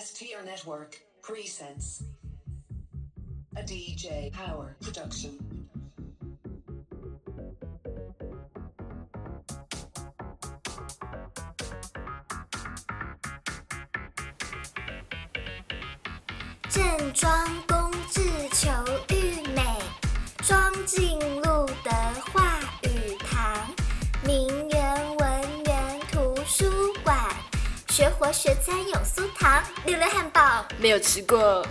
S T R tier network, Presense. A DJ Power production. 正装工字求玉美，装进。学活学餐永酥糖，六六汉堡，没有吃过，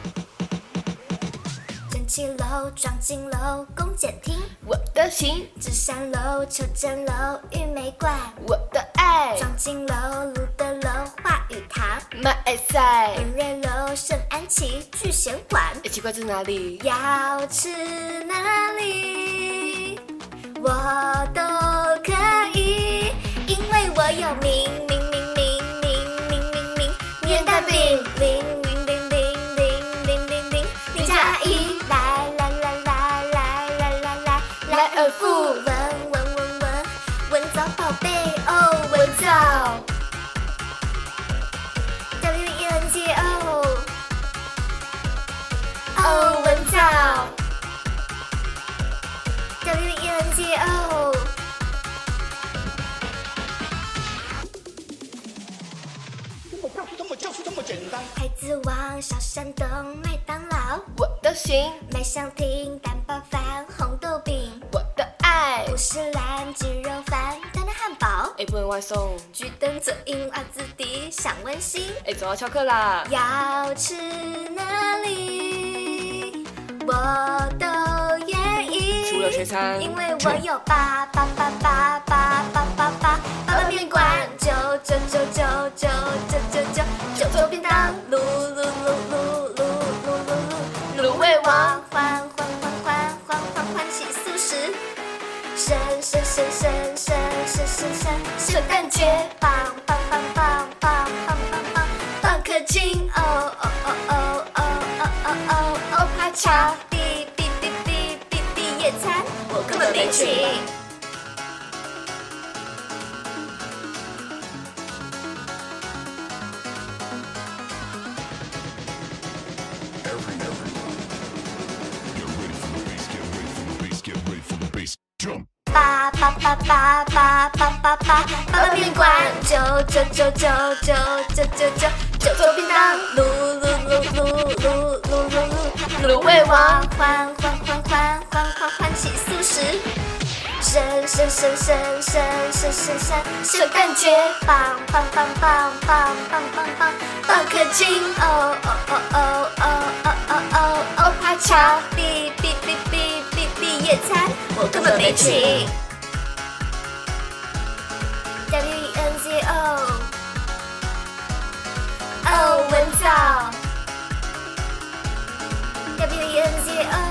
蒸汽楼、庄敬楼、公检厅，我的心，芝山楼、秋真楼、玉梅馆，我的爱，庄敬楼、卢德楼、话语堂，马爱赛。文瑞楼、圣安琪聚贤馆。哎，奇怪，这是哪里？要吃哪里，我来来二副，文文文文文藻宝贝哦，文藻，W E N G O。哦，文藻，W E N G O。就是这么就是这么简单。孩子王、小山东、麦当劳、我都行，麦香亭、蛋包饭、红豆饼、外送。举灯左营瓦子底，想温馨。哎，总要翘课啦。要吃哪里，我都愿意。除了学餐因为我有八八八八八八八八八八面馆，九九九九九九九九九九便当，噜噜噜噜噜噜噜噜，卤味王，欢欢欢欢欢欢欢喜素食，神神神神圣诞节，棒棒棒棒棒棒棒棒，棒可金哦哦哦哦哦哦哦哦哦帕恰，哔哔哔哔哔哔野餐，我根本没请。八八八八八八八八八八面馆，九九九九九九九九九九便当，噜噜噜噜噜噜噜噜，卤味王，欢欢欢欢欢欢欢喜素食，神神神神神神神神圣诞节，棒棒棒棒棒棒棒棒棒可金，哦哦哦哦哦哦哦哦哦帕恰，哔哔哔哔哔哔野餐，根本没请。W E N Z O，哦，文藻。W E N Z O。